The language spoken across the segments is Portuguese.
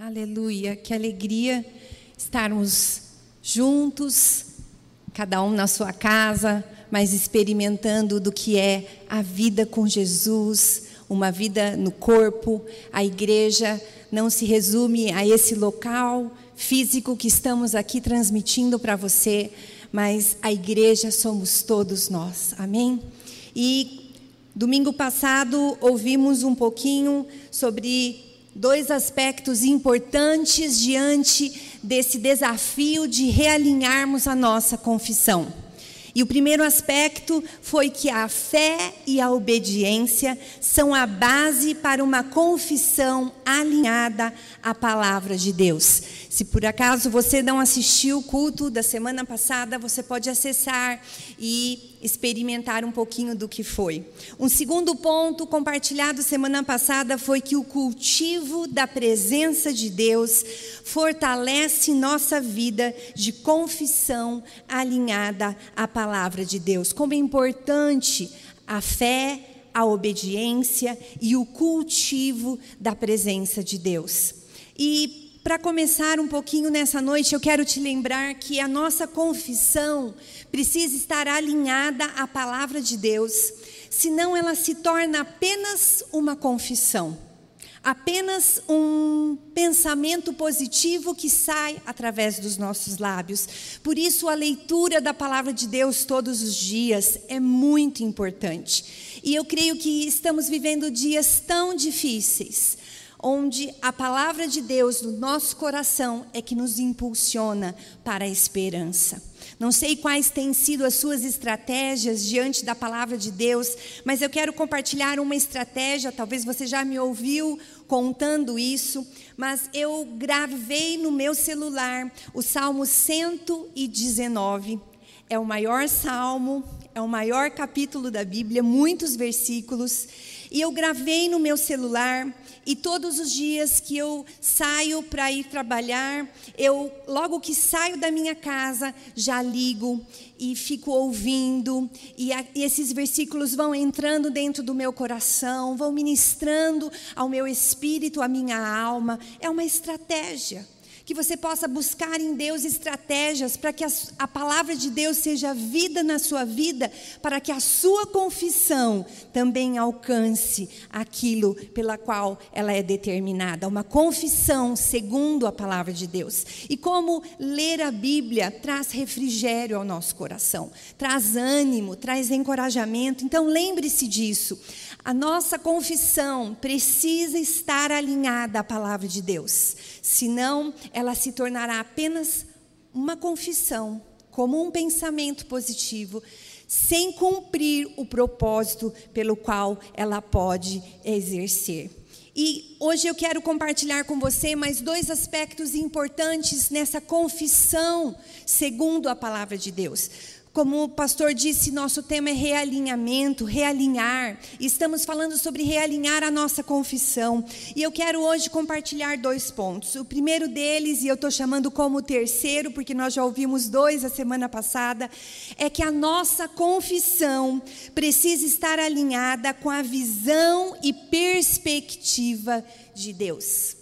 Aleluia, que alegria estarmos juntos, cada um na sua casa, mas experimentando do que é a vida com Jesus, uma vida no corpo. A igreja não se resume a esse local físico que estamos aqui transmitindo para você, mas a igreja somos todos nós. Amém? E domingo passado ouvimos um pouquinho sobre dois aspectos importantes diante desse desafio de realinharmos a nossa confissão. E o primeiro aspecto foi que a fé e a obediência são a base para uma confissão alinhada à palavra de Deus. Se por acaso você não assistiu o culto da semana passada, você pode acessar e experimentar um pouquinho do que foi. Um segundo ponto compartilhado semana passada foi que o cultivo da presença de Deus fortalece nossa vida de confissão alinhada à palavra de Deus. Como é importante a fé, a obediência e o cultivo da presença de Deus. E para começar um pouquinho nessa noite, eu quero te lembrar que a nossa confissão precisa estar alinhada à palavra de Deus, senão ela se torna apenas uma confissão, apenas um pensamento positivo que sai através dos nossos lábios. Por isso, a leitura da palavra de Deus todos os dias é muito importante. E eu creio que estamos vivendo dias tão difíceis onde a palavra de Deus no nosso coração é que nos impulsiona para a esperança. Não sei quais têm sido as suas estratégias diante da palavra de Deus, mas eu quero compartilhar uma estratégia. Talvez você já me ouviu contando isso, mas eu gravei no meu celular o Salmo 119. É o maior salmo, é o maior capítulo da Bíblia, muitos versículos. E eu gravei no meu celular e todos os dias que eu saio para ir trabalhar, eu logo que saio da minha casa, já ligo e fico ouvindo, e, a, e esses versículos vão entrando dentro do meu coração, vão ministrando ao meu espírito, à minha alma. É uma estratégia que você possa buscar em Deus estratégias para que a, a, palavra de Deus seja vida na sua vida, para que a sua confissão também alcance aquilo pela qual ela é determinada, uma confissão segundo a palavra de Deus. E como ler a Bíblia traz refrigério ao nosso coração, traz ânimo, traz encorajamento. Então lembre-se disso. A nossa confissão precisa estar alinhada à palavra de Deus, senão ela se tornará apenas uma confissão, como um pensamento positivo, sem cumprir o propósito pelo qual ela pode exercer. E hoje eu quero compartilhar com você mais dois aspectos importantes nessa confissão, segundo a palavra de Deus. Como o pastor disse, nosso tema é realinhamento, realinhar. Estamos falando sobre realinhar a nossa confissão. E eu quero hoje compartilhar dois pontos. O primeiro deles, e eu estou chamando como terceiro, porque nós já ouvimos dois a semana passada, é que a nossa confissão precisa estar alinhada com a visão e perspectiva de Deus.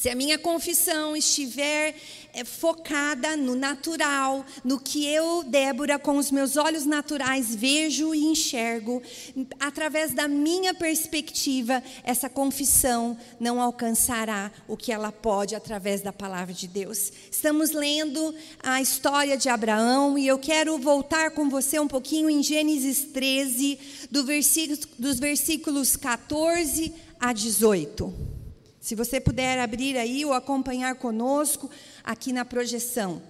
Se a minha confissão estiver é, focada no natural, no que eu, Débora, com os meus olhos naturais vejo e enxergo, através da minha perspectiva, essa confissão não alcançará o que ela pode através da palavra de Deus. Estamos lendo a história de Abraão e eu quero voltar com você um pouquinho em Gênesis 13, do versículo, dos versículos 14 a 18. Se você puder abrir aí ou acompanhar conosco aqui na projeção.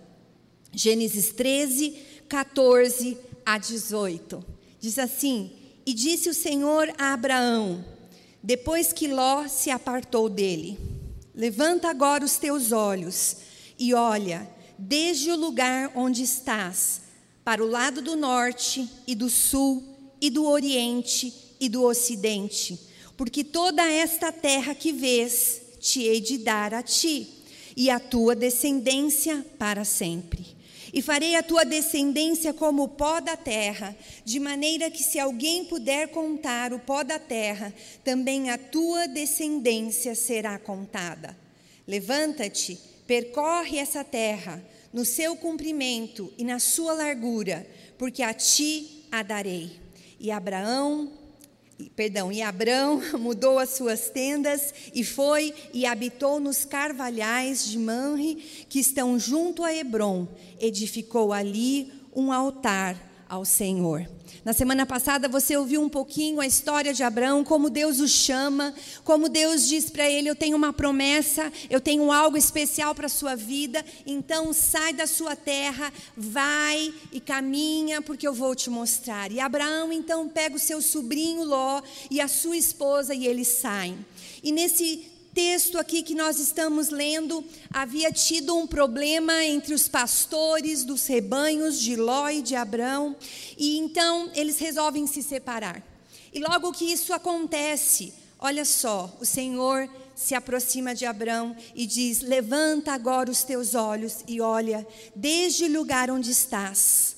Gênesis 13, 14 a 18. Diz assim: E disse o Senhor a Abraão, depois que Ló se apartou dele: Levanta agora os teus olhos e olha, desde o lugar onde estás, para o lado do norte e do sul e do oriente e do ocidente porque toda esta terra que vês te hei de dar a ti e a tua descendência para sempre. E farei a tua descendência como o pó da terra, de maneira que, se alguém puder contar o pó da terra, também a tua descendência será contada. Levanta-te, percorre essa terra, no seu comprimento e na sua largura, porque a ti a darei. E Abraão, perdão, e Abraão mudou as suas tendas e foi e habitou nos carvalhais de Manre, que estão junto a Hebron. Edificou ali um altar ao Senhor. Na semana passada você ouviu um pouquinho a história de Abraão, como Deus o chama, como Deus diz para ele: Eu tenho uma promessa, eu tenho algo especial para a sua vida, então sai da sua terra, vai e caminha, porque eu vou te mostrar. E Abraão então pega o seu sobrinho Ló e a sua esposa e eles saem. E nesse texto aqui que nós estamos lendo, havia tido um problema entre os pastores dos rebanhos de Ló e de Abrão, e então eles resolvem se separar. E logo que isso acontece, olha só, o Senhor se aproxima de Abrão e diz: Levanta agora os teus olhos e olha, desde o lugar onde estás.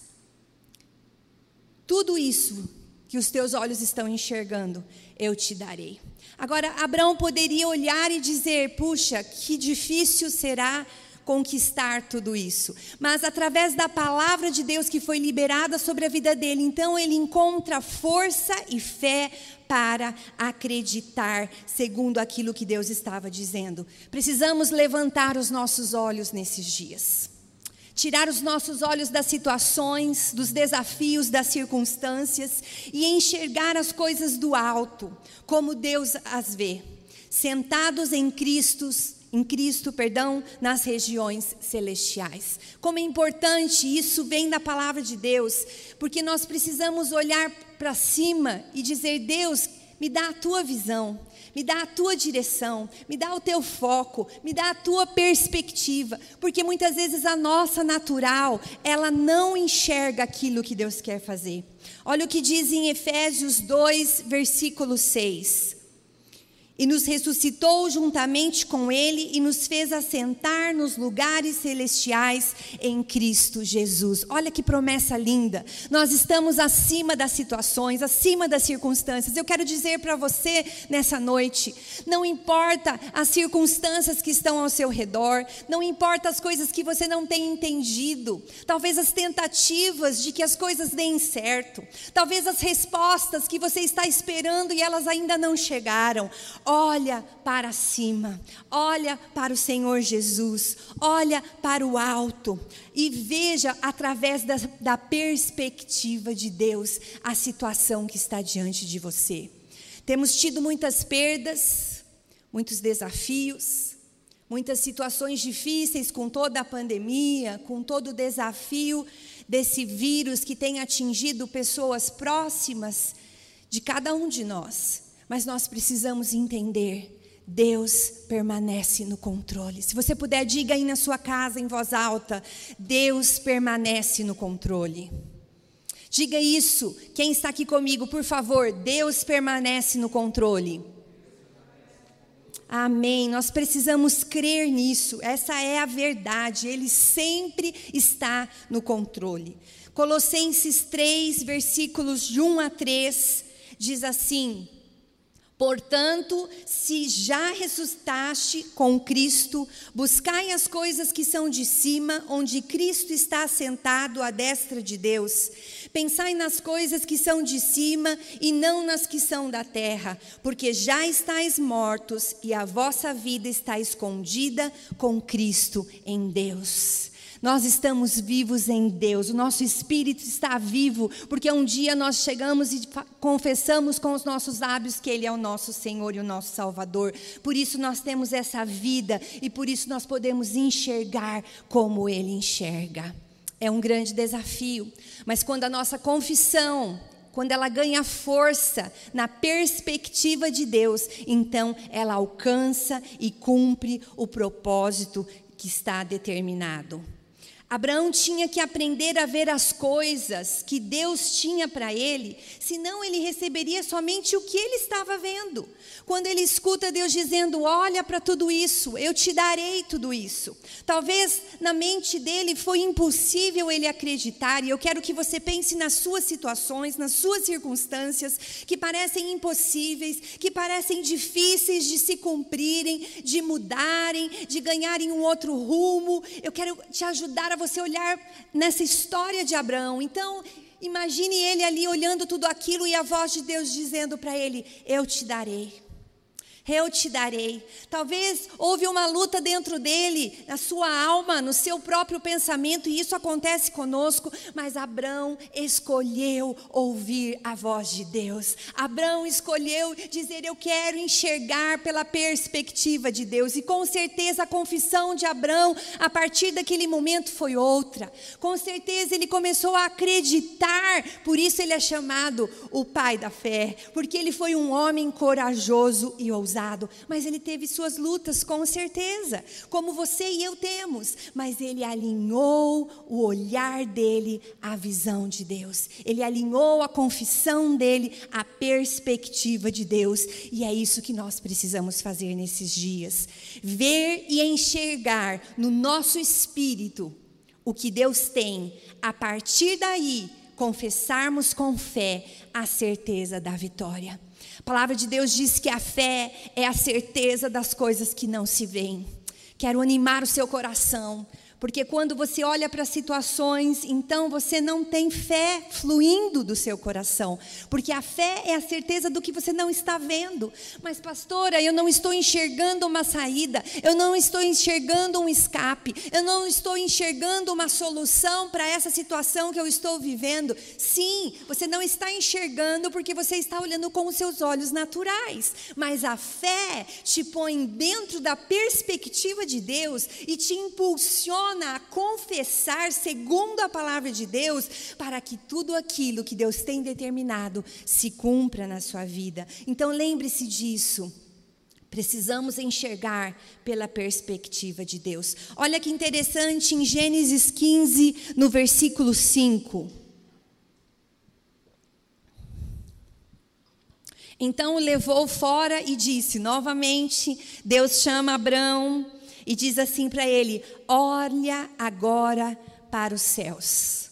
Tudo isso que os teus olhos estão enxergando, eu te darei. Agora, Abraão poderia olhar e dizer: puxa, que difícil será conquistar tudo isso. Mas através da palavra de Deus que foi liberada sobre a vida dele, então ele encontra força e fé para acreditar segundo aquilo que Deus estava dizendo. Precisamos levantar os nossos olhos nesses dias tirar os nossos olhos das situações, dos desafios, das circunstâncias e enxergar as coisas do alto, como Deus as vê, sentados em Cristo, em Cristo, perdão, nas regiões celestiais. Como é importante, isso vem da palavra de Deus, porque nós precisamos olhar para cima e dizer: Deus, me dá a tua visão, me dá a tua direção, me dá o teu foco, me dá a tua perspectiva, porque muitas vezes a nossa natural, ela não enxerga aquilo que Deus quer fazer. Olha o que diz em Efésios 2, versículo 6 e nos ressuscitou juntamente com Ele e nos fez assentar nos lugares celestiais em Cristo Jesus. Olha que promessa linda! Nós estamos acima das situações, acima das circunstâncias. Eu quero dizer para você nessa noite: não importa as circunstâncias que estão ao seu redor, não importa as coisas que você não tem entendido, talvez as tentativas de que as coisas deem certo, talvez as respostas que você está esperando e elas ainda não chegaram olha para cima, olha para o Senhor Jesus, olha para o alto e veja através da, da perspectiva de Deus a situação que está diante de você. Temos tido muitas perdas, muitos desafios, muitas situações difíceis com toda a pandemia, com todo o desafio desse vírus que tem atingido pessoas próximas de cada um de nós. Mas nós precisamos entender. Deus permanece no controle. Se você puder, diga aí na sua casa em voz alta: Deus permanece no controle. Diga isso, quem está aqui comigo, por favor, Deus permanece no controle. Amém. Nós precisamos crer nisso. Essa é a verdade. Ele sempre está no controle. Colossenses 3, versículos de 1 a 3, diz assim: Portanto, se já ressuscitaste com Cristo, buscai as coisas que são de cima, onde Cristo está sentado à destra de Deus. Pensai nas coisas que são de cima e não nas que são da terra, porque já estáis mortos e a vossa vida está escondida com Cristo em Deus. Nós estamos vivos em Deus, o nosso espírito está vivo, porque um dia nós chegamos e confessamos com os nossos lábios que Ele é o nosso Senhor e o nosso Salvador. Por isso nós temos essa vida e por isso nós podemos enxergar como Ele enxerga. É um grande desafio, mas quando a nossa confissão quando ela ganha força na perspectiva de Deus, então ela alcança e cumpre o propósito que está determinado. Abraão tinha que aprender a ver as coisas que Deus tinha para ele, senão ele receberia somente o que ele estava vendo. Quando ele escuta Deus dizendo: Olha para tudo isso, eu te darei tudo isso. Talvez na mente dele foi impossível ele acreditar, e eu quero que você pense nas suas situações, nas suas circunstâncias, que parecem impossíveis, que parecem difíceis de se cumprirem, de mudarem, de ganharem um outro rumo. Eu quero te ajudar a você olhar nessa história de Abraão. Então, imagine ele ali olhando tudo aquilo e a voz de Deus dizendo para ele: Eu te darei eu te darei. Talvez houve uma luta dentro dele, na sua alma, no seu próprio pensamento, e isso acontece conosco, mas Abraão escolheu ouvir a voz de Deus. Abraão escolheu dizer: Eu quero enxergar pela perspectiva de Deus, e com certeza a confissão de Abraão, a partir daquele momento, foi outra. Com certeza ele começou a acreditar, por isso ele é chamado o pai da fé, porque ele foi um homem corajoso e ousado ousado, mas ele teve suas lutas, com certeza, como você e eu temos, mas ele alinhou o olhar dele à visão de Deus, ele alinhou a confissão dele à perspectiva de Deus, e é isso que nós precisamos fazer nesses dias: ver e enxergar no nosso espírito o que Deus tem, a partir daí, confessarmos com fé a certeza da vitória. A palavra de Deus diz que a fé é a certeza das coisas que não se veem. Quero animar o seu coração porque quando você olha para situações, então você não tem fé fluindo do seu coração. Porque a fé é a certeza do que você não está vendo. Mas, pastora, eu não estou enxergando uma saída, eu não estou enxergando um escape, eu não estou enxergando uma solução para essa situação que eu estou vivendo. Sim, você não está enxergando porque você está olhando com os seus olhos naturais. Mas a fé te põe dentro da perspectiva de Deus e te impulsiona a confessar segundo a palavra de Deus, para que tudo aquilo que Deus tem determinado se cumpra na sua vida. Então lembre-se disso. Precisamos enxergar pela perspectiva de Deus. Olha que interessante em Gênesis 15, no versículo 5. Então o levou fora e disse: novamente, Deus chama Abraão e diz assim para ele: Olha agora para os céus.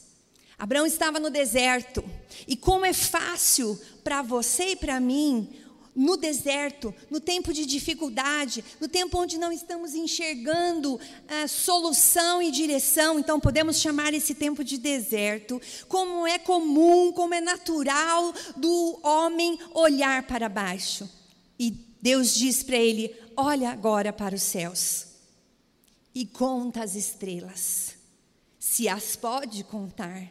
Abraão estava no deserto, e como é fácil para você e para mim, no deserto, no tempo de dificuldade, no tempo onde não estamos enxergando a solução e direção, então podemos chamar esse tempo de deserto, como é comum, como é natural do homem olhar para baixo. E Deus diz para ele: Olha agora para os céus e conta as estrelas, se as pode contar.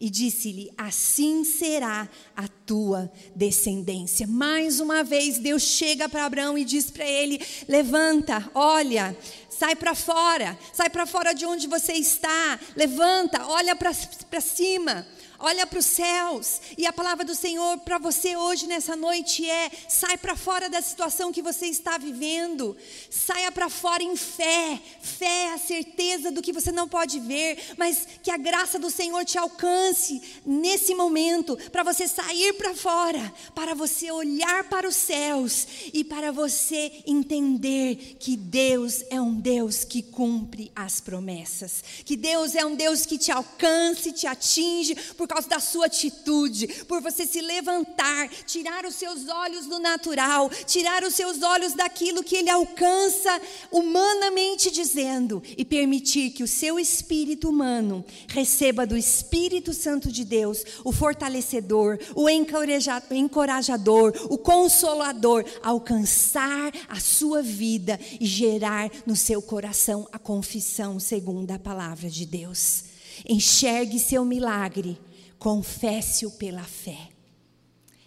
E disse-lhe: Assim será a tua descendência. Mais uma vez, Deus chega para Abraão e diz para ele: Levanta, olha, sai para fora, sai para fora de onde você está, levanta, olha para cima olha para os céus. E a palavra do Senhor para você hoje, nessa noite, é: sai para fora da situação que você está vivendo, saia para fora em fé. Fé é a certeza do que você não pode ver, mas que a graça do Senhor te alcance nesse momento, para você sair para fora, para você olhar para os céus e para você entender que Deus é um Deus que cumpre as promessas, que Deus é um Deus que te alcance, te atinge, por causa da sua atitude, por você se levantar, tirar os seus olhos do natural, tirar os seus olhos daquilo que ele alcança humanamente dizendo e permitir que o seu espírito humano receba do Espírito Santo de Deus o fortalecedor, o encorajador, o consolador, alcançar a sua vida e gerar no seu coração a confissão segundo a palavra de Deus. Enxergue seu milagre, confesse-o pela fé.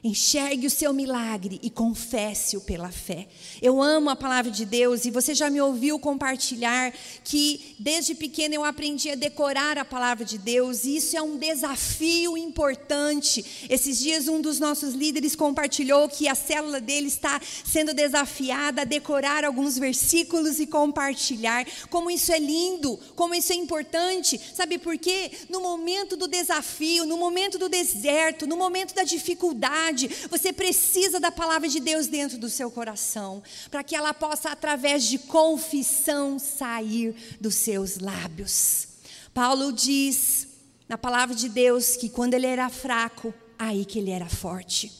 Enxergue o seu milagre e confesse-o pela fé. Eu amo a palavra de Deus e você já me ouviu compartilhar que desde pequena eu aprendi a decorar a palavra de Deus e isso é um desafio importante. Esses dias um dos nossos líderes compartilhou que a célula dele está sendo desafiada a decorar alguns versículos e compartilhar. Como isso é lindo, como isso é importante. Sabe por quê? No momento do desafio, no momento do deserto, no momento da dificuldade, você precisa da palavra de Deus dentro do seu coração, para que ela possa, através de confissão, sair dos seus lábios. Paulo diz na palavra de Deus que quando ele era fraco, aí que ele era forte.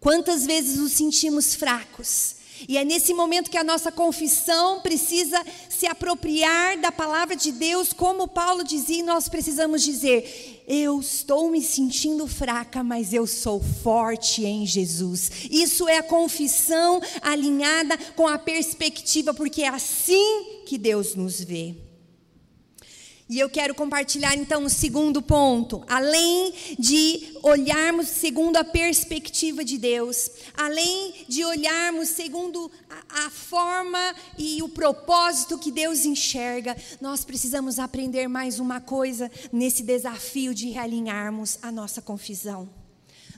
Quantas vezes nos sentimos fracos? E é nesse momento que a nossa confissão precisa se apropriar da palavra de Deus, como Paulo dizia, nós precisamos dizer: Eu estou me sentindo fraca, mas eu sou forte em Jesus. Isso é a confissão alinhada com a perspectiva, porque é assim que Deus nos vê. E eu quero compartilhar então o segundo ponto. Além de olharmos segundo a perspectiva de Deus, além de olharmos segundo a, a, forma e o propósito que Deus enxerga, nós precisamos aprender mais uma coisa nesse desafio de realinharmos a nossa confissão.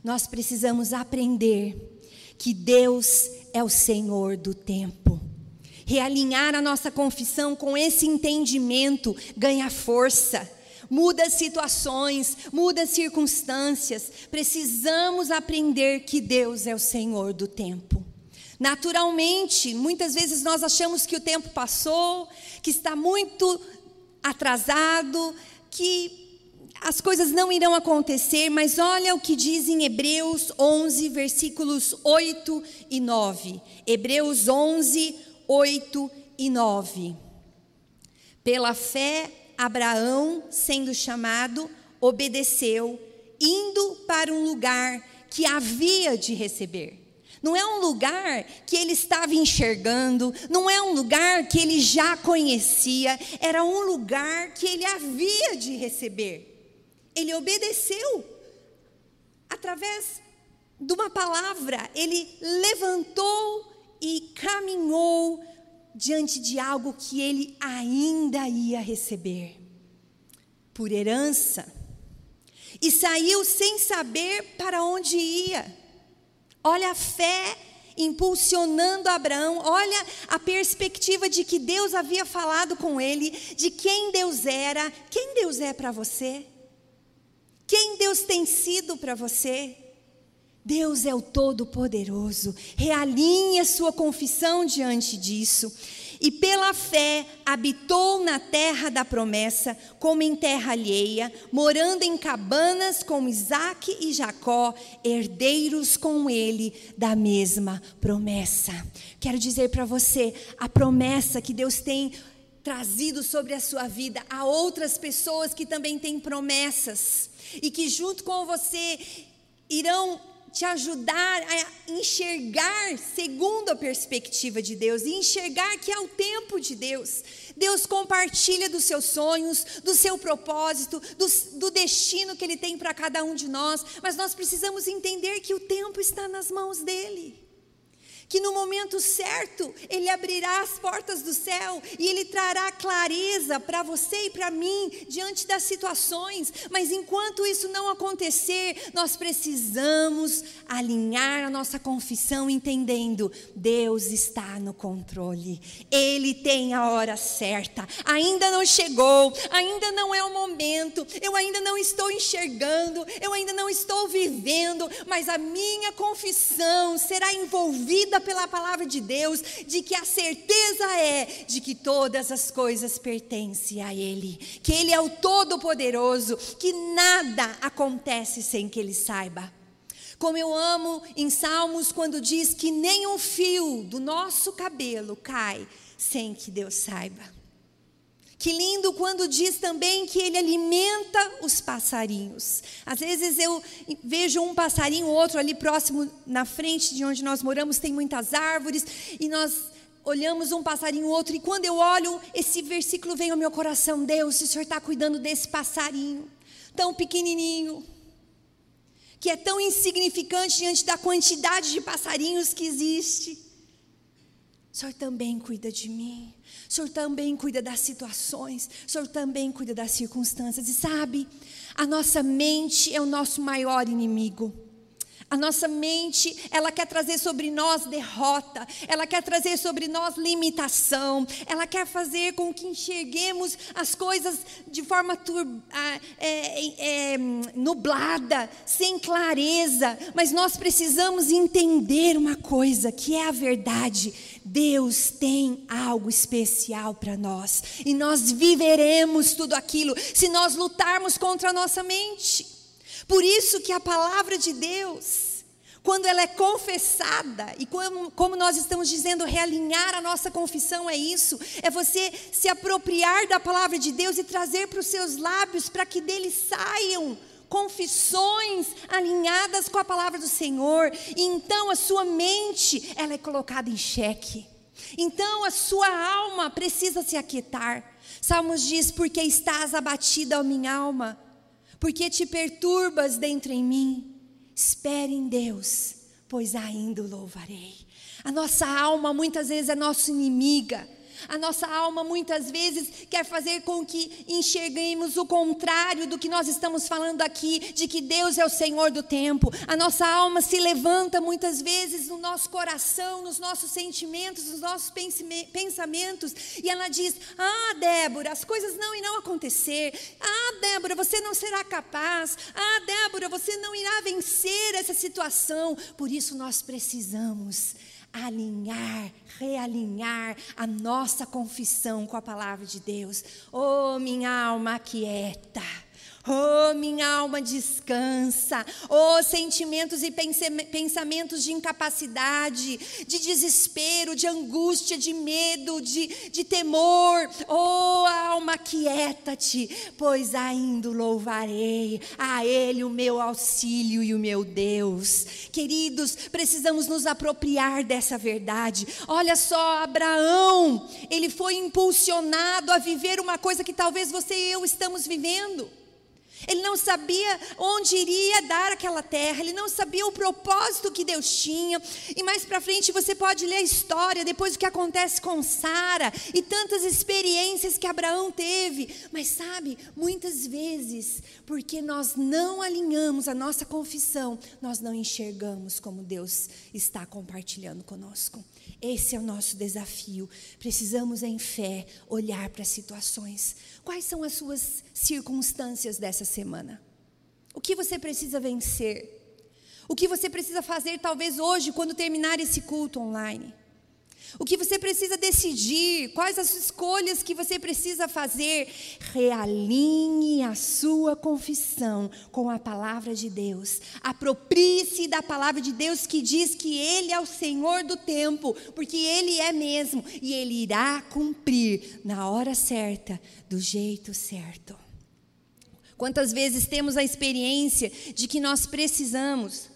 Nós precisamos aprender que Deus é o Senhor do tempo realinhar a nossa confissão com esse entendimento ganha força. Muda situações, muda circunstâncias. Precisamos aprender que Deus é o Senhor do tempo. Naturalmente, muitas vezes nós achamos que o tempo passou, que está muito atrasado, que as coisas não irão acontecer, mas olha o que diz em Hebreus 11, versículos 8 e 9. Hebreus 11, 8 e 9. Pela fé, Abraão, sendo chamado, obedeceu, indo para um lugar que havia de receber. Não é um lugar que ele estava enxergando, não é um lugar que ele já conhecia, era um lugar que ele havia de receber. Ele obedeceu através de uma palavra, ele levantou e caminhou diante de algo que ele ainda ia receber. Por herança. E saiu sem saber para onde ia. Olha a fé impulsionando Abraão, olha a perspectiva de que Deus havia falado com ele, de quem Deus era, quem Deus é para você, quem Deus tem sido para você. Deus é o Todo-Poderoso. Realinhe a sua confissão diante disso. E pela fé habitou na terra da promessa, como em terra alheia, morando em cabanas com Isaac e Jacó, herdeiros com ele da mesma promessa. Quero dizer para você, a promessa que Deus tem trazido sobre a sua vida a outras pessoas que também têm promessas e que junto com você irão te ajudar a enxergar segundo a perspectiva de Deus e enxergar que é o tempo de Deus. Deus compartilha dos seus sonhos, do seu propósito, do, do destino que Ele tem para cada um de nós, mas nós precisamos entender que o tempo está nas mãos dEle que no momento certo Ele abrirá as portas do céu e Ele trará clareza para você e para mim diante das situações, mas enquanto isso não acontecer, nós precisamos alinhar a nossa confissão entendendo: Deus está no controle, Ele tem a hora certa, ainda não chegou, ainda não é o momento, eu ainda não estou enxergando, eu ainda não estou vivendo, mas a minha confissão será envolvida pela palavra de Deus, de que a certeza é de que todas as coisas pertencem a Ele, que Ele é o Todo-Poderoso, que nada acontece sem que Ele saiba. Como eu amo em Salmos quando diz que nem um fio do nosso cabelo cai sem que Deus saiba. Que lindo quando diz também que ele alimenta os passarinhos. Às vezes eu vejo um passarinho, outro ali próximo, na frente de onde nós moramos, tem muitas árvores, e nós olhamos um passarinho, outro, e quando eu olho, esse versículo vem ao meu coração: Deus, o Senhor está cuidando desse passarinho, tão pequenininho, que é tão insignificante diante da quantidade de passarinhos que existe. O Senhor também cuida de mim. O Senhor também cuida das situações. O Senhor também cuida das circunstâncias. E sabe, a nossa mente é o nosso maior inimigo. A nossa mente, ela quer trazer sobre nós derrota, ela quer trazer sobre nós limitação, ela quer fazer com que enxerguemos as coisas de forma é, é, nublada, sem clareza, mas nós precisamos entender uma coisa, que é a verdade: Deus tem algo especial para nós, e nós viveremos tudo aquilo se nós lutarmos contra a nossa mente. Por isso que a palavra de Deus, quando ela é confessada, e como, como, nós estamos dizendo, realinhar a nossa confissão é isso, é você se apropriar da palavra de Deus e trazer para os seus lábios para que dele saiam confissões alinhadas com a palavra do Senhor, e então a sua mente, ela é colocada em xeque. Então a sua alma precisa se aquietar. Salmos diz: Porque estás abatida, ó minha alma, porque te perturbas dentro em mim. Espere em Deus, pois ainda o louvarei. A nossa alma muitas vezes é nossa inimiga. A nossa alma muitas vezes quer fazer com que enxerguemos o contrário do que nós estamos falando aqui, de que Deus é o Senhor do tempo. A nossa alma se levanta muitas vezes no nosso coração, nos nossos sentimentos, nos nossos pensamentos, e ela diz: Ah, Débora, as coisas não irão acontecer. Ah, Débora, você não será capaz. Ah, Débora, você não irá vencer essa situação. Por isso nós precisamos alinhar, realinhar a nossa confissão com a palavra de Deus. Oh, minha alma quieta Oh, minha alma descansa. Oh, sentimentos e pensamentos de incapacidade, de desespero, de angústia, de medo, de, de temor. Oh, alma, quieta-te, pois ainda louvarei a Ele o meu auxílio e o meu Deus. Queridos, precisamos nos apropriar dessa verdade. Olha só, Abraão, ele foi impulsionado a viver uma coisa que talvez você e eu estamos vivendo. Ele não sabia onde iria dar aquela terra, ele não sabia o propósito que Deus tinha. E mais para frente você pode ler a história, depois o que acontece com Sara e tantas experiências que Abraão teve. Mas sabe, muitas vezes, porque nós não alinhamos a nossa confissão, nós não enxergamos como Deus está compartilhando conosco. Esse é o nosso desafio. Precisamos, em fé, olhar para as situações. Quais são as suas circunstâncias dessa semana? O que você precisa vencer? O que você precisa fazer, talvez hoje, quando terminar esse culto online? O que você precisa decidir, quais as escolhas que você precisa fazer, realinhe a sua confissão com a palavra de Deus. Aproprie-se da palavra de Deus que diz que Ele é o Senhor do tempo, porque Ele é mesmo, e Ele irá cumprir na hora certa, do jeito certo. Quantas vezes temos a experiência de que nós precisamos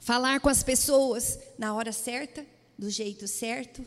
falar com as pessoas na hora certa, do jeito certo,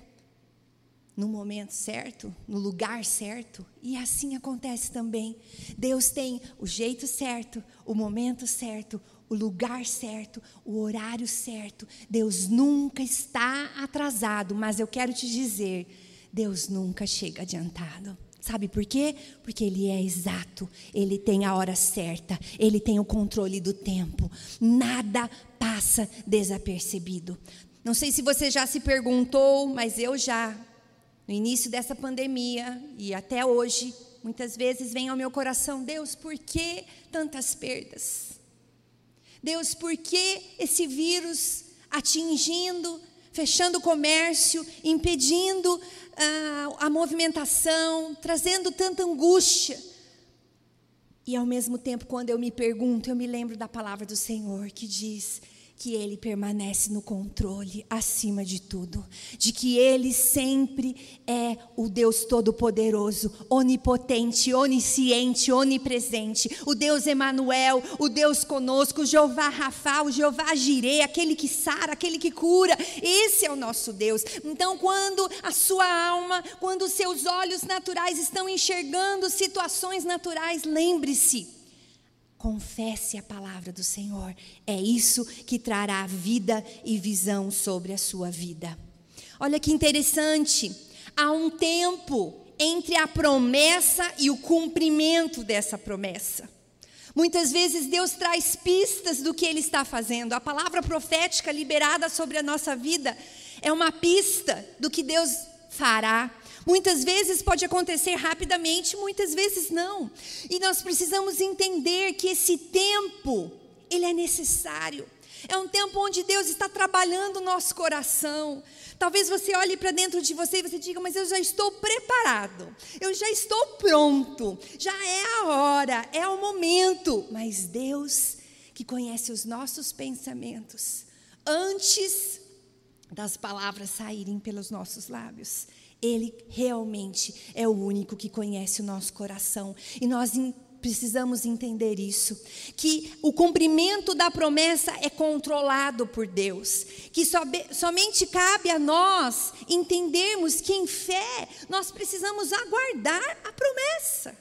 no momento certo, no lugar certo, e assim acontece também. Deus tem o jeito certo, o momento certo, o lugar certo, o horário certo. Deus nunca está atrasado, mas eu quero te dizer, Deus nunca chega adiantado. Sabe por quê? Porque Ele é exato, Ele tem a hora certa, Ele tem o controle do tempo, nada passa desapercebido. Não sei se você já se perguntou, mas eu já, no início dessa pandemia e até hoje, muitas vezes vem ao meu coração: Deus, por que tantas perdas? Deus, por que esse vírus atingindo, fechando o comércio, impedindo ah, a movimentação, trazendo tanta angústia? E ao mesmo tempo, quando eu me pergunto, eu me lembro da palavra do Senhor que diz que Ele permanece no controle acima de tudo, de que Ele sempre é o Deus Todo-Poderoso, onipotente, onisciente, onipresente, o Deus Emanuel, o Deus conosco, o Jeová Rafa, o Jeová Jireh, aquele que sara, aquele que cura. Esse é o nosso Deus. Então, quando a sua alma, quando os seus olhos naturais estão enxergando situações naturais, lembre-se confesse a palavra do Senhor. É isso que trará vida e visão sobre a sua vida. Olha que interessante. Há um tempo entre a promessa e o cumprimento dessa promessa. Muitas vezes Deus traz pistas do que Ele está fazendo. A palavra profética liberada sobre a nossa vida é uma pista do que Deus fará. Muitas vezes pode acontecer rapidamente, muitas vezes não. E nós precisamos entender que esse tempo, ele é necessário. É um tempo onde Deus está trabalhando o nosso coração. Talvez você olhe para dentro de você e você diga, mas eu já estou preparado, eu já estou pronto, já é a hora, é o momento. Mas Deus, que conhece os nossos pensamentos, antes das palavras saírem pelos nossos lábios, Ele realmente é o único que conhece o nosso coração. E nós precisamos entender isso, que o cumprimento da promessa é controlado por Deus, que somente cabe a nós entendermos que em fé nós precisamos aguardar a promessa.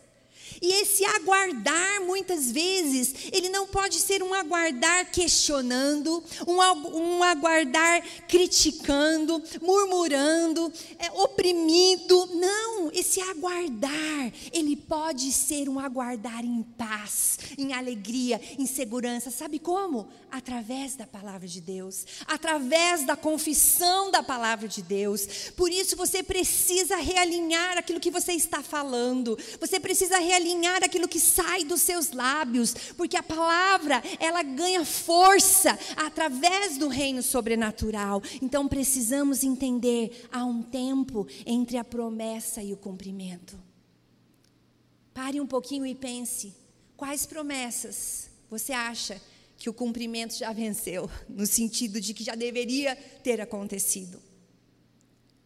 E esse aguardar, muitas vezes, ele não pode ser um aguardar questionando, um, um aguardar criticando, murmurando, é, oprimido. Não, esse aguardar, ele pode ser um aguardar em paz, em alegria, em segurança. Sabe como? Através da palavra de Deus, através da confissão da palavra de Deus. Por isso você precisa realinhar aquilo que você está falando, você precisa realinhar alinhar aquilo que sai dos seus lábios, porque a palavra, ela ganha força através do reino sobrenatural. Então precisamos entender há um tempo entre a promessa e o cumprimento. Pare um pouquinho e pense: quais promessas você acha que o cumprimento já venceu, no sentido de que já deveria ter acontecido?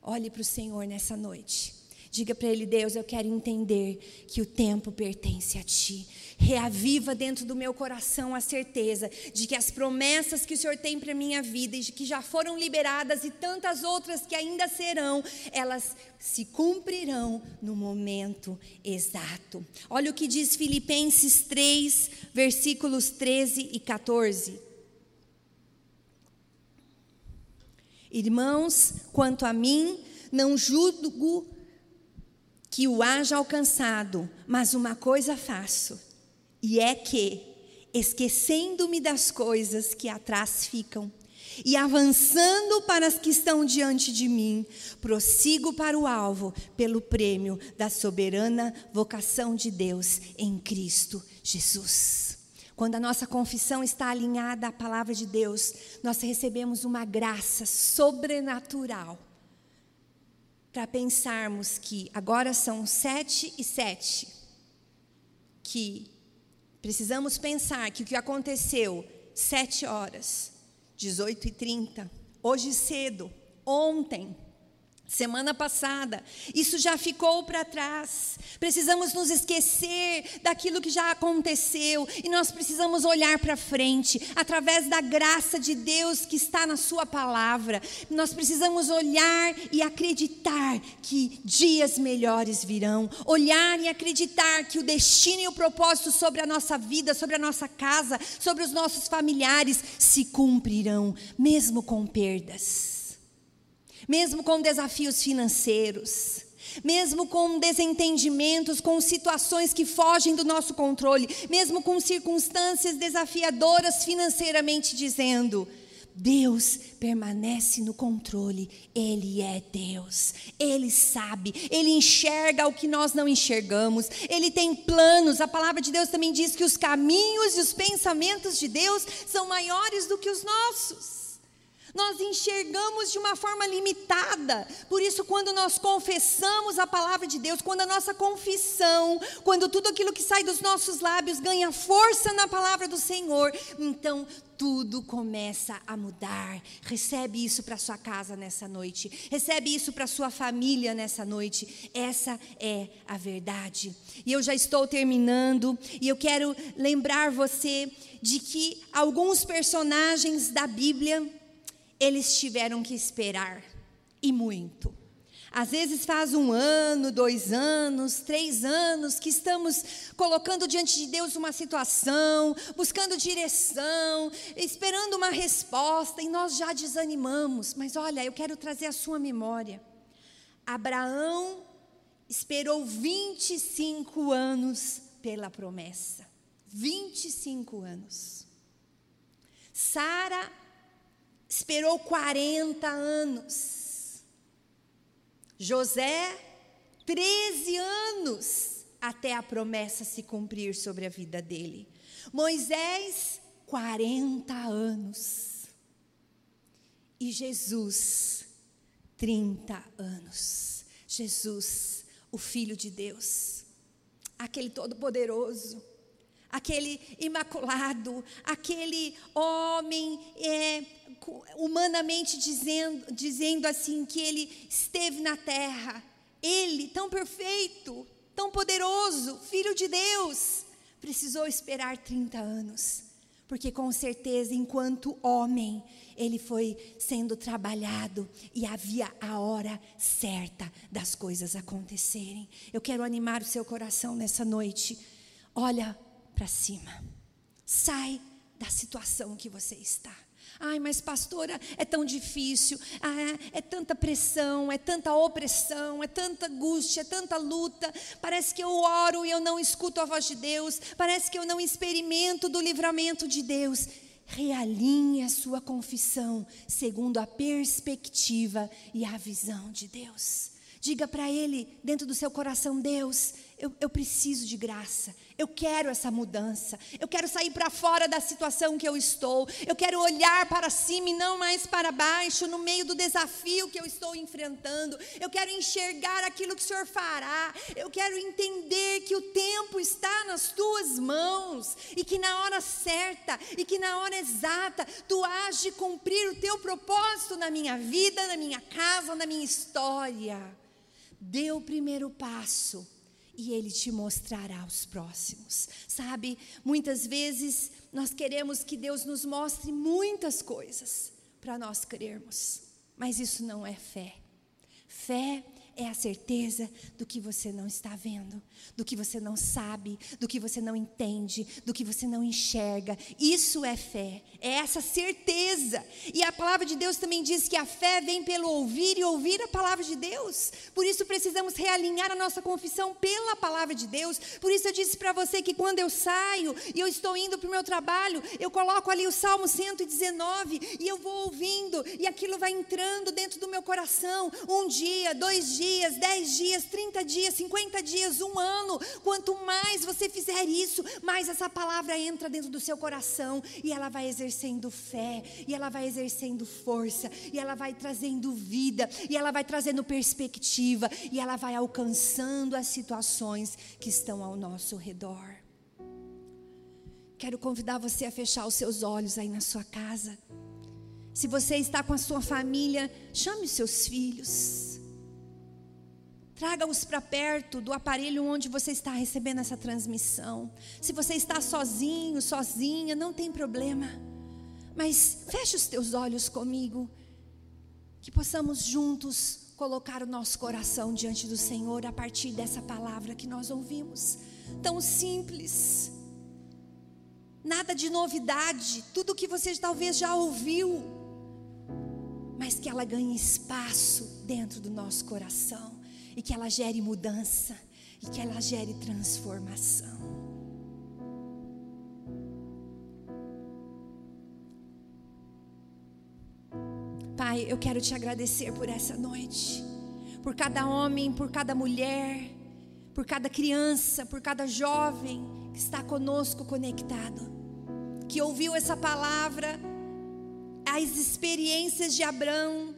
Olhe para o Senhor nessa noite. Diga para Ele, Deus, eu quero entender que o tempo pertence a Ti. Reaviva dentro do meu coração a certeza de que as promessas que o Senhor tem para minha vida e que já foram liberadas e tantas outras que ainda serão, elas se cumprirão no momento exato. Olha o que diz Filipenses 3, versículos 13 e 14. Irmãos, quanto a mim, não julgo que o haja alcançado, mas uma coisa faço, e é que, esquecendo-me das coisas que atrás ficam, e avançando para as que estão diante de mim, prossigo para o alvo, pelo prêmio da soberana vocação de Deus em Cristo Jesus. Quando a nossa confissão está alinhada à palavra de Deus, nós recebemos uma graça sobrenatural para pensarmos que agora são sete e sete, que precisamos pensar que o que aconteceu sete horas, 18 e 30, hoje cedo, ontem, semana passada. Isso já ficou para trás. Precisamos nos esquecer daquilo que já aconteceu e nós precisamos olhar para frente através da graça de Deus que está na Sua palavra. Nós precisamos olhar e acreditar que dias melhores virão. Olhar e acreditar que o destino e o propósito sobre a nossa vida, sobre a nossa casa, sobre os nossos familiares se cumprirão, mesmo com perdas mesmo com desafios financeiros, mesmo com desentendimentos, com situações que fogem do nosso controle, mesmo com circunstâncias desafiadoras financeiramente dizendo, Deus permanece no controle, Ele é Deus, Ele sabe, Ele enxerga o que nós não enxergamos, Ele tem planos. A palavra de Deus também diz que os caminhos e os pensamentos de Deus são maiores do que os nossos nós enxergamos de uma forma limitada. Por isso, quando nós confessamos a palavra de Deus, quando a nossa confissão, quando tudo aquilo que sai dos nossos lábios ganha força na palavra do Senhor, então tudo começa a mudar. Recebe isso para sua casa nessa noite. Recebe isso para sua família nessa noite. Essa é a verdade. E eu já estou terminando e eu quero lembrar você de que alguns personagens da Bíblia eles tiveram que esperar, e muito. Às vezes faz um ano, dois anos, três anos que estamos colocando diante de Deus uma situação, buscando direção, esperando uma resposta e nós já desanimamos. Mas olha, eu quero trazer a sua memória. Abraão esperou 25 anos pela promessa. 25 anos. Sara esperou 40 anos. José, 13 anos até a promessa se cumprir sobre a vida dele. Moisés, 40 anos. E Jesus, 30 anos. Jesus, o Filho de Deus, aquele Todo-Poderoso, aquele imaculado, aquele homem é, humanamente dizendo, dizendo assim que ele esteve na terra, ele tão perfeito, tão poderoso, filho de Deus, precisou esperar 30 anos, porque com certeza, enquanto homem, ele foi sendo trabalhado e havia a hora certa das coisas acontecerem. Eu quero animar o seu coração nessa noite. Olha para cima. Sai da situação que você está. Ai, mas pastora, é tão difícil, ah, é tanta pressão, é tanta opressão, é tanta angústia, é tanta luta. Parece que eu oro e eu não escuto a voz de Deus, parece que eu não experimento do livramento de Deus. Realinhe a sua confissão segundo a perspectiva e a visão de Deus. Diga para Ele, dentro do seu coração: Deus, eu, eu preciso de graça, eu quero essa mudança, eu quero sair para fora da situação que eu estou, eu quero olhar para cima e não mais para baixo, no meio do desafio que eu estou enfrentando, eu quero enxergar aquilo que o Senhor fará, eu quero entender que o tempo está nas tuas mãos e que na hora certa e que na hora exata tu has de cumprir o teu propósito na minha vida, na minha casa, na minha história. Dê o primeiro passo e Ele te mostrará os próximos. Sabe, muitas vezes nós queremos que Deus nos mostre muitas coisas para nós crermos, mas isso não é fé. Fé é a certeza do que você não está vendo, do que você não sabe, do que você não entende, do que você não enxerga. Isso é fé, é essa certeza. E a palavra de Deus também diz que a fé vem pelo ouvir e ouvir a palavra de Deus. Por isso precisamos realinhar a nossa confissão pela palavra de Deus. Por isso eu disse para você que quando eu saio e eu estou indo para o meu trabalho, eu coloco ali o Salmo 119 e eu vou ouvindo e aquilo vai entrando dentro do meu coração. Um dia, dois dias dias, 10 dias, 30 dias, 50 dias, um ano. Quanto mais você fizer isso, mais essa palavra entra dentro do seu coração e ela vai exercendo fé, e ela vai exercendo força, e ela vai trazendo vida, e ela vai trazendo perspectiva, e ela vai alcançando as situações que estão ao nosso redor. Quero convidar você a fechar os seus olhos aí na sua casa. Se você está com a sua família, chame os seus filhos. Traga-os para perto do aparelho onde você está recebendo essa transmissão. Se você está sozinho, sozinha, não tem problema. Mas feche os teus olhos comigo. Que possamos juntos colocar o nosso coração diante do Senhor a partir dessa palavra que nós ouvimos. Tão simples. Nada de novidade, tudo que você talvez já ouviu, mas que ela ganhe espaço dentro do nosso coração e que ela gere mudança e que ela gere transformação. Pai, eu quero te agradecer por essa noite, por cada homem, por cada mulher, por cada criança, por cada jovem que está conosco conectado, que ouviu essa palavra, as experiências de Abraão,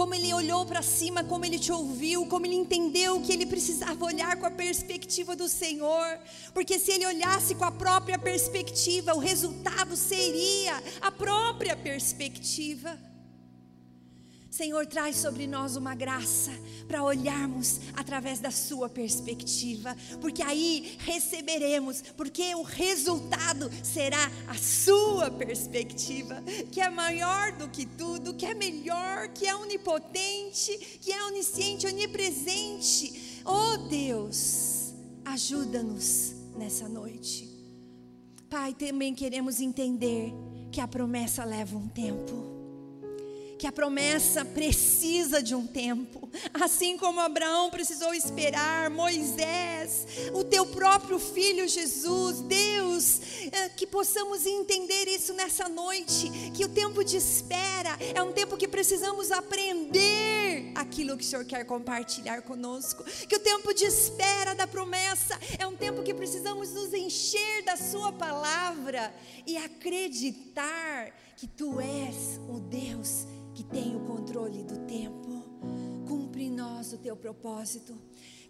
como ele olhou para cima, como ele te ouviu, como ele entendeu que ele precisava olhar com a perspectiva do Senhor, porque se ele olhasse com a própria perspectiva, o resultado seria a própria perspectiva. Senhor, traz sobre nós uma graça para olharmos através da Sua perspectiva, porque aí receberemos, porque o resultado será a Sua perspectiva, que é maior do que tudo, que é melhor, que é onipotente, que é onisciente, onipresente. Oh Deus, ajuda-nos nessa noite. Pai, também queremos entender que a promessa leva um tempo que a promessa precisa de um tempo, assim como Abraão precisou esperar, Moisés, o teu próprio filho Jesus, Deus, eh, que possamos entender isso nessa noite, que o tempo de espera é um tempo que precisamos aprender aquilo que o Senhor quer compartilhar conosco, que o tempo de espera da promessa é um tempo que precisamos nos encher da Sua palavra e acreditar que Tu és o Deus que tem o controle do tempo. Cumpre em nós o teu propósito.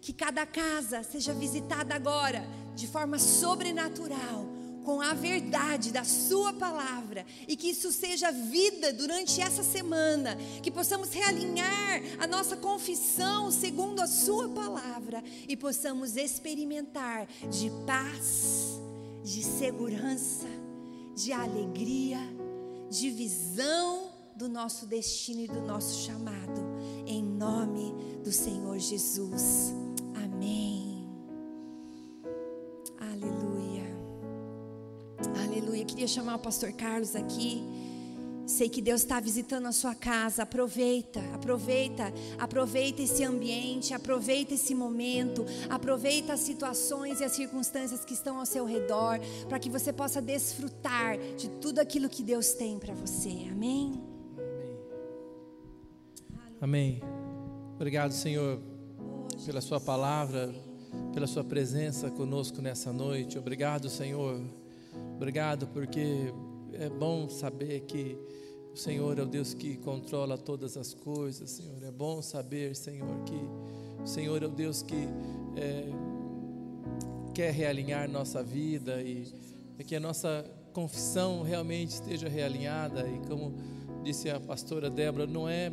Que cada casa seja visitada agora de forma sobrenatural, com a verdade da Sua palavra, e que isso seja vida durante essa semana, que possamos realinhar a nossa confissão segundo a Sua palavra e possamos experimentar de paz, de segurança, de alegria, de visão do nosso destino e do nosso chamado, em nome do Senhor Jesus. Amém. Aleluia. Aleluia. Queria chamar o pastor Carlos aqui. Sei que Deus está visitando a sua casa. Aproveita, aproveita, aproveita esse ambiente, aproveita esse momento, aproveita as situações e as circunstâncias que estão ao seu redor, para que você possa desfrutar de tudo aquilo que Deus tem para você. Amém. Amém. Obrigado, Senhor, pela Sua palavra, pela Sua presença conosco nessa noite. Obrigado, Senhor. Obrigado porque é bom saber que o Senhor é o Deus que controla todas as coisas, Senhor. É bom saber, Senhor, que o Senhor é o Deus que é, quer realinhar nossa vida e, e que a nossa confissão realmente esteja realinhada. E como disse a pastora Débora, não é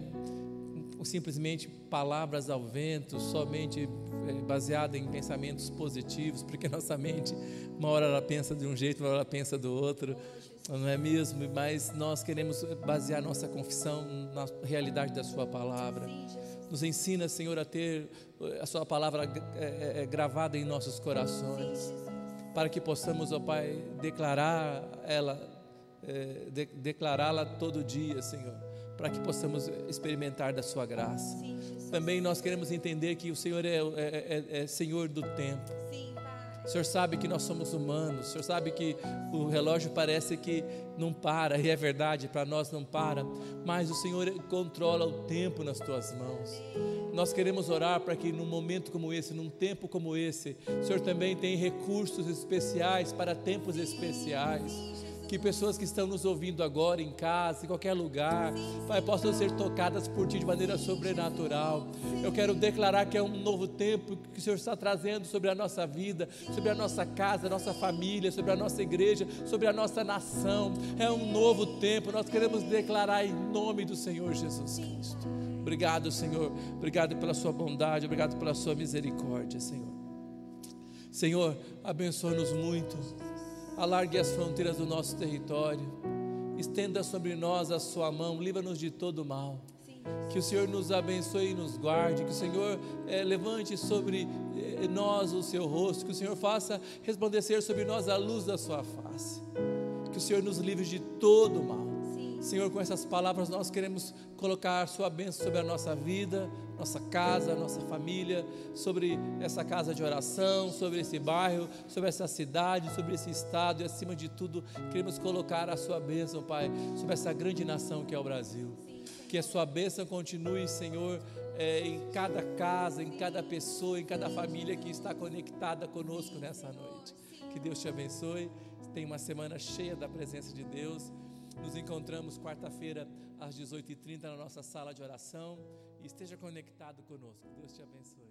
simplesmente palavras ao vento, somente é, baseada em pensamentos positivos, porque nossa mente, uma hora ela pensa de um jeito, uma hora ela pensa do outro, não é mesmo? Mas nós queremos basear nossa confissão na realidade da Sua palavra. Nos ensina, Senhor, a ter a Sua palavra é, é, gravada em nossos corações, para que possamos, ó Pai, declarar ela, de, declará-la todo dia, Senhor para que possamos experimentar da Sua graça. Também nós queremos entender que o Senhor é, é, é, é Senhor do tempo. Sim, o Senhor sabe que nós somos humanos, o Senhor sabe que o relógio parece que não para, e é verdade, para nós não para, mas o Senhor controla o tempo nas tuas mãos. Nós queremos orar para que num momento como esse, num tempo como esse, o Senhor também tem recursos especiais para tempos especiais que pessoas que estão nos ouvindo agora em casa, em qualquer lugar, Pai, possam ser tocadas por Ti de maneira sobrenatural. Eu quero declarar que é um novo tempo que o Senhor está trazendo sobre a nossa vida, sobre a nossa casa, a nossa família, sobre a nossa igreja, sobre a nossa nação. É um novo tempo, nós queremos declarar em nome do Senhor Jesus Cristo. Obrigado, Senhor. Obrigado pela Sua bondade, obrigado pela Sua misericórdia, Senhor. Senhor, abençoa-nos muito alargue as fronteiras do nosso território, estenda sobre nós a sua mão, livra-nos de todo mal. Que o Senhor nos abençoe e nos guarde, que o Senhor é, levante sobre é, nós o seu rosto, que o Senhor faça resplandecer sobre nós a luz da sua face, que o Senhor nos livre de todo mal. Senhor, com essas palavras nós queremos colocar Sua bênção sobre a nossa vida, nossa casa, nossa família, sobre essa casa de oração, sobre esse bairro, sobre essa cidade, sobre esse estado e acima de tudo queremos colocar a Sua bênção, Pai, sobre essa grande nação que é o Brasil. Que a Sua bênção continue, Senhor, é, em cada casa, em cada pessoa, em cada família que está conectada conosco nessa noite. Que Deus te abençoe. Tenha uma semana cheia da presença de Deus. Nos encontramos quarta-feira às 18h30 na nossa sala de oração esteja conectado conosco. Deus te abençoe.